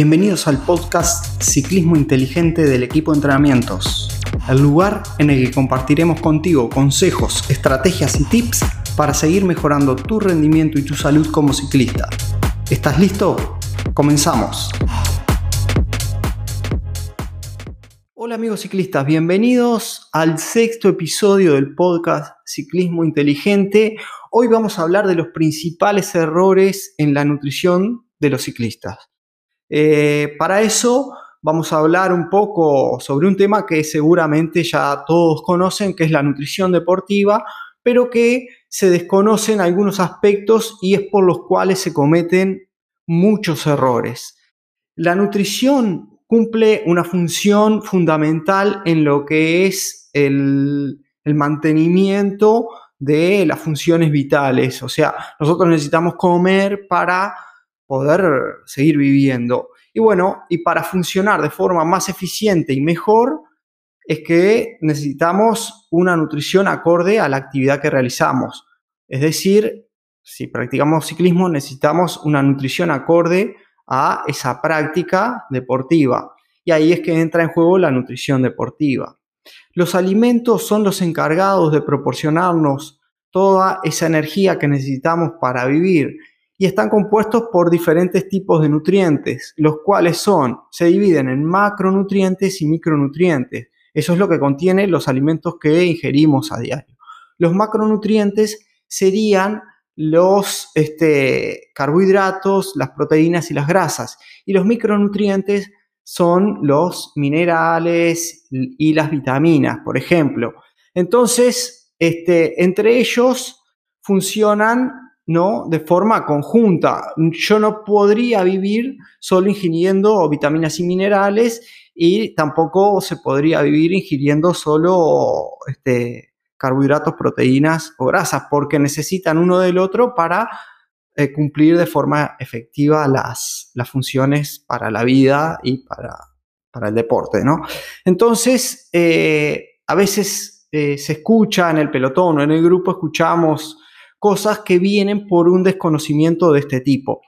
Bienvenidos al podcast Ciclismo Inteligente del equipo de entrenamientos, el lugar en el que compartiremos contigo consejos, estrategias y tips para seguir mejorando tu rendimiento y tu salud como ciclista. ¿Estás listo? Comenzamos. Hola amigos ciclistas, bienvenidos al sexto episodio del podcast Ciclismo Inteligente. Hoy vamos a hablar de los principales errores en la nutrición de los ciclistas. Eh, para eso vamos a hablar un poco sobre un tema que seguramente ya todos conocen, que es la nutrición deportiva, pero que se desconocen algunos aspectos y es por los cuales se cometen muchos errores. La nutrición cumple una función fundamental en lo que es el, el mantenimiento de las funciones vitales. O sea, nosotros necesitamos comer para poder seguir viviendo. Y bueno, y para funcionar de forma más eficiente y mejor, es que necesitamos una nutrición acorde a la actividad que realizamos. Es decir, si practicamos ciclismo, necesitamos una nutrición acorde a esa práctica deportiva. Y ahí es que entra en juego la nutrición deportiva. Los alimentos son los encargados de proporcionarnos toda esa energía que necesitamos para vivir y están compuestos por diferentes tipos de nutrientes, los cuales son, se dividen en macronutrientes y micronutrientes. Eso es lo que contienen los alimentos que ingerimos a diario. Los macronutrientes serían los este, carbohidratos, las proteínas y las grasas. Y los micronutrientes son los minerales y las vitaminas, por ejemplo. Entonces, este, entre ellos funcionan ¿no? de forma conjunta. Yo no podría vivir solo ingiriendo vitaminas y minerales y tampoco se podría vivir ingiriendo solo este, carbohidratos, proteínas o grasas, porque necesitan uno del otro para eh, cumplir de forma efectiva las, las, funciones para la vida y para, para el deporte. ¿no? Entonces, eh, a veces eh, se escucha en el pelotón o en el grupo, escuchamos cosas que vienen por un desconocimiento de este tipo.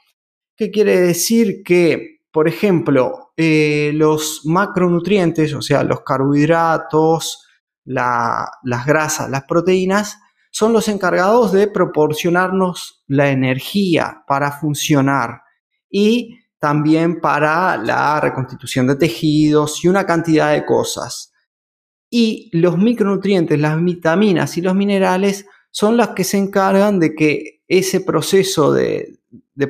¿Qué quiere decir? Que, por ejemplo, eh, los macronutrientes, o sea, los carbohidratos, las grasas, las proteínas, son los encargados de proporcionarnos la energía para funcionar y también para la reconstitución de tejidos y una cantidad de cosas. Y los micronutrientes, las vitaminas y los minerales son las que se encargan de que ese proceso de,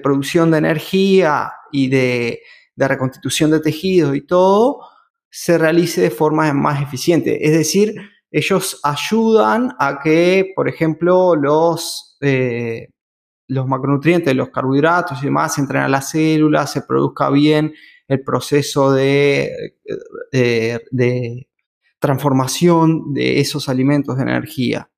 producción de energía y de, reconstitución de tejidos y todo se realice de forma más eficiente. Es decir, ellos ayudan a que, por ejemplo, los, eh, los macronutrientes, los carbohidratos y demás entren a las células, se produzca bien el proceso de, de transformación de esos alimentos de energía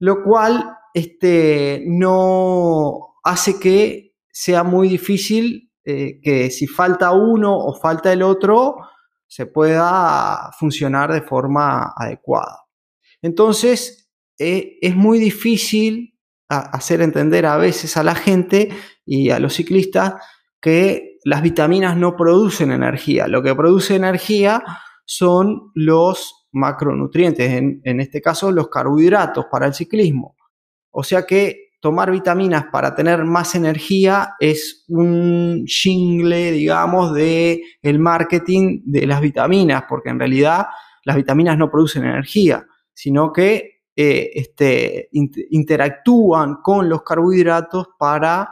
lo cual este, no hace que sea muy difícil eh, que si falta uno o falta el otro, se pueda funcionar de forma adecuada. Entonces, eh, es muy difícil hacer entender a veces a la gente y a los ciclistas que las vitaminas no producen energía. Lo que produce energía son los macronutrientes, en, este caso los carbohidratos para el ciclismo. O sea que tomar vitaminas para tener más energía es un jingle, digamos, de marketing de las vitaminas, porque en realidad las vitaminas no producen energía, sino que eh, este, interactúan con los carbohidratos para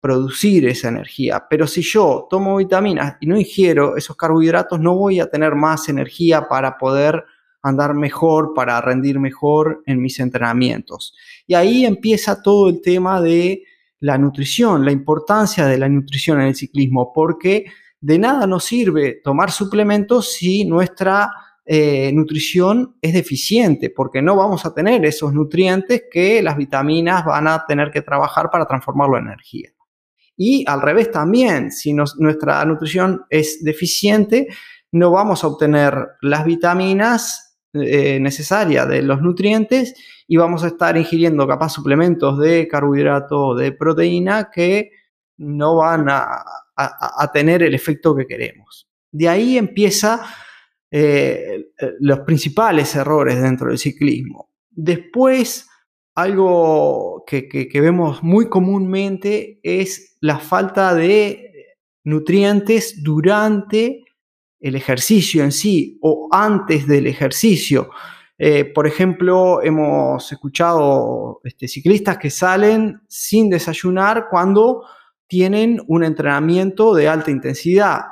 producir esa energía. Pero si yo tomo vitaminas y no ingiero esos carbohidratos, no voy a tener más energía para poder andar mejor, para rendir mejor en mis entrenamientos. Y ahí empieza todo el tema de la nutrición, la importancia de la nutrición en el ciclismo, porque de nada nos sirve tomar suplementos si nuestra eh, nutrición es deficiente, porque no vamos a tener esos nutrientes que las vitaminas van a tener que trabajar para transformarlo en energía. Y al revés también, si nuestra nutrición es deficiente, no vamos a obtener las vitaminas eh, necesaria de los nutrientes y vamos a estar ingiriendo capaz suplementos de carbohidrato o de proteína que no van a, tener el efecto que queremos. De ahí empieza eh, los principales errores dentro del ciclismo. Después, algo que, que, vemos muy comúnmente es la falta de nutrientes durante el ejercicio en sí o antes del ejercicio. Eh, por ejemplo, hemos escuchado este, ciclistas que salen sin desayunar cuando tienen un entrenamiento de alta intensidad.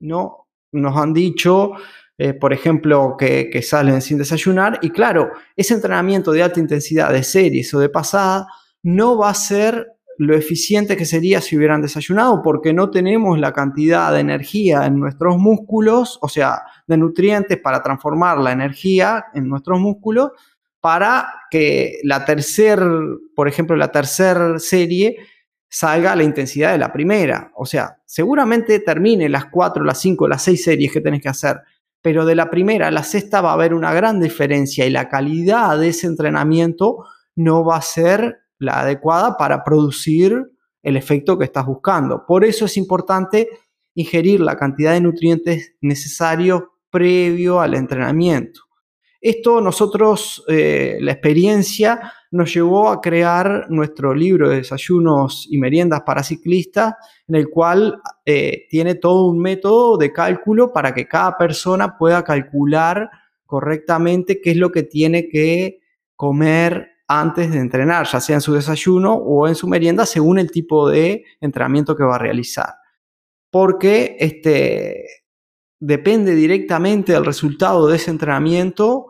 ¿no? Nos han dicho, eh, por ejemplo, que, que, salen sin desayunar y claro, ese entrenamiento de alta intensidad de series o de pasada no va a ser lo eficiente que sería si hubieran desayunado, porque no tenemos la cantidad de energía en nuestros músculos, o sea, de nutrientes para transformar la energía en nuestros músculos, para que la tercer, por ejemplo, la tercera serie salga la intensidad de la primera. O sea, seguramente termine las cuatro, las cinco, las seis series que tenés que hacer, pero de la primera a la sexta va a haber una gran diferencia y la calidad de ese entrenamiento no va a ser la adecuada para producir el efecto que estás buscando. Por eso es importante ingerir la cantidad de nutrientes necesarios previo al entrenamiento. Esto nosotros, eh, la experiencia nos llevó a crear nuestro libro de desayunos y meriendas para ciclistas, en el cual eh, tiene todo un método de cálculo para que cada persona pueda calcular correctamente qué es lo que tiene que comer antes de entrenar, ya sea en su desayuno o en su merienda, según el tipo de entrenamiento que va a realizar. Porque este, depende directamente del resultado de ese entrenamiento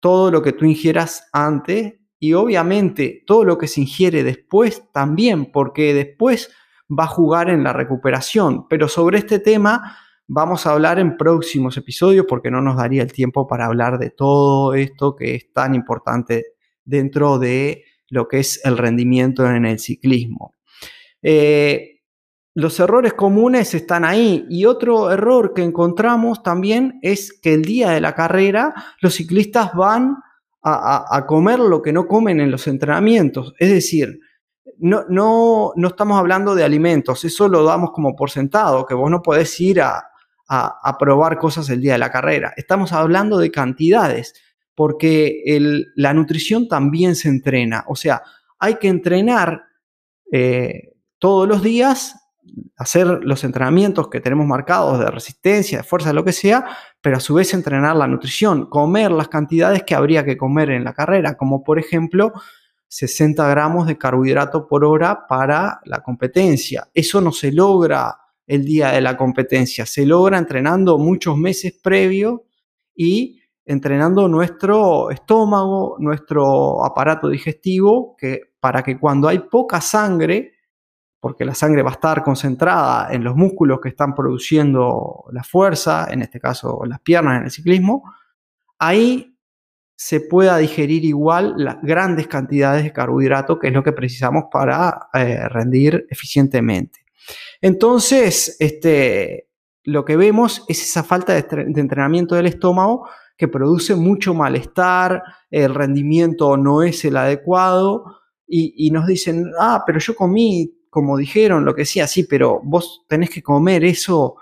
todo lo que tú ingieras antes y obviamente todo lo que se ingiere después también, porque después va a jugar en la recuperación. Pero sobre este tema vamos a hablar en próximos episodios porque no nos daría el tiempo para hablar de todo esto que es tan importante dentro de lo que es el rendimiento en el ciclismo. Eh, los errores comunes están ahí y otro error que encontramos también es que el día de la carrera los ciclistas van a, comer lo que no comen en los entrenamientos. Es decir, no, no, no, estamos hablando de alimentos, eso lo damos como por sentado, que vos no podés ir a, a probar cosas el día de la carrera. Estamos hablando de cantidades porque la nutrición también se entrena. O sea, hay que entrenar eh, todos los días, hacer los entrenamientos que tenemos marcados de resistencia, de fuerza, lo que sea, pero a su vez entrenar la nutrición, comer las cantidades que habría que comer en la carrera, como por ejemplo 60 gramos de carbohidrato por hora para la competencia. Eso no se logra el día de la competencia, se logra entrenando muchos meses previo y entrenando nuestro estómago, nuestro aparato digestivo, que, para que cuando hay poca sangre, porque la sangre va a estar concentrada en los músculos que están produciendo la fuerza, en este caso las piernas en el ciclismo, ahí se pueda digerir igual las grandes cantidades de carbohidrato, que es lo que precisamos para eh, rendir eficientemente. Entonces, este, lo que vemos es esa falta de entrenamiento del estómago que produce mucho malestar, el rendimiento no es el adecuado y, nos dicen, ah, pero yo comí, como dijeron, lo que sea, sí, pero vos tenés que comer eso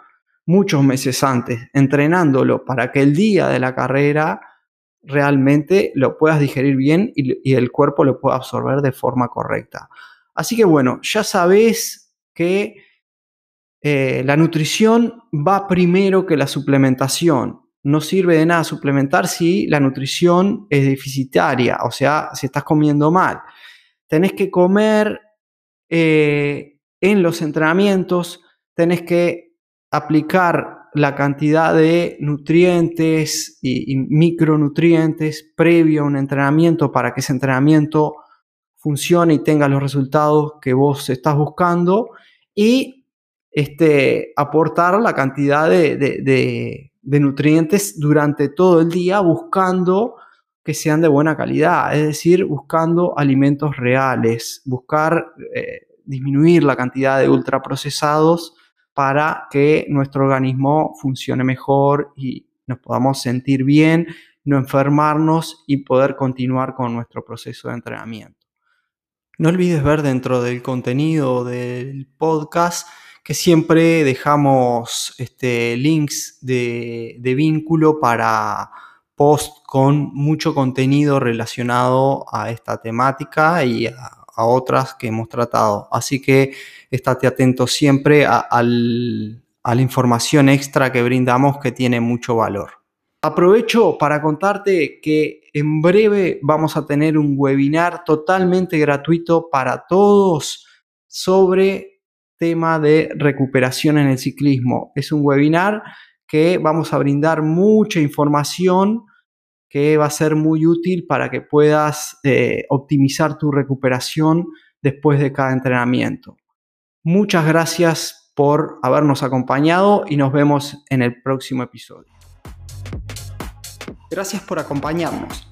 muchos meses antes, entrenándolo para que el día de la carrera realmente lo puedas digerir bien y, el cuerpo lo pueda absorber de forma correcta. Así que bueno, ya sabés que eh, la nutrición va primero que la suplementación no sirve de nada suplementar si la nutrición es deficitaria, o sea, si estás comiendo mal. Tenés que comer eh, en los entrenamientos, tenés que aplicar la cantidad de nutrientes y, micronutrientes previo a un entrenamiento para que ese entrenamiento funcione y tenga los resultados que vos estás buscando y este, aportar la cantidad de de nutrientes durante todo el día buscando que sean de buena calidad, es decir, buscando alimentos reales, buscar eh, disminuir la cantidad de ultraprocesados para que nuestro organismo funcione mejor y nos podamos sentir bien, no enfermarnos y poder continuar con nuestro proceso de entrenamiento. No olvides ver dentro del contenido del podcast que siempre dejamos este, links de, vínculo para post con mucho contenido relacionado a esta temática y a, otras que hemos tratado. Así que estate atento siempre a la información extra que brindamos que tiene mucho valor. Aprovecho para contarte que en breve vamos a tener un webinar totalmente gratuito para todos sobre tema de recuperación en el ciclismo. Es un webinar que vamos a brindar mucha información que va a ser muy útil para que puedas eh, optimizar tu recuperación después de cada entrenamiento. Muchas gracias por habernos acompañado y nos vemos en el próximo episodio. Gracias por acompañarnos.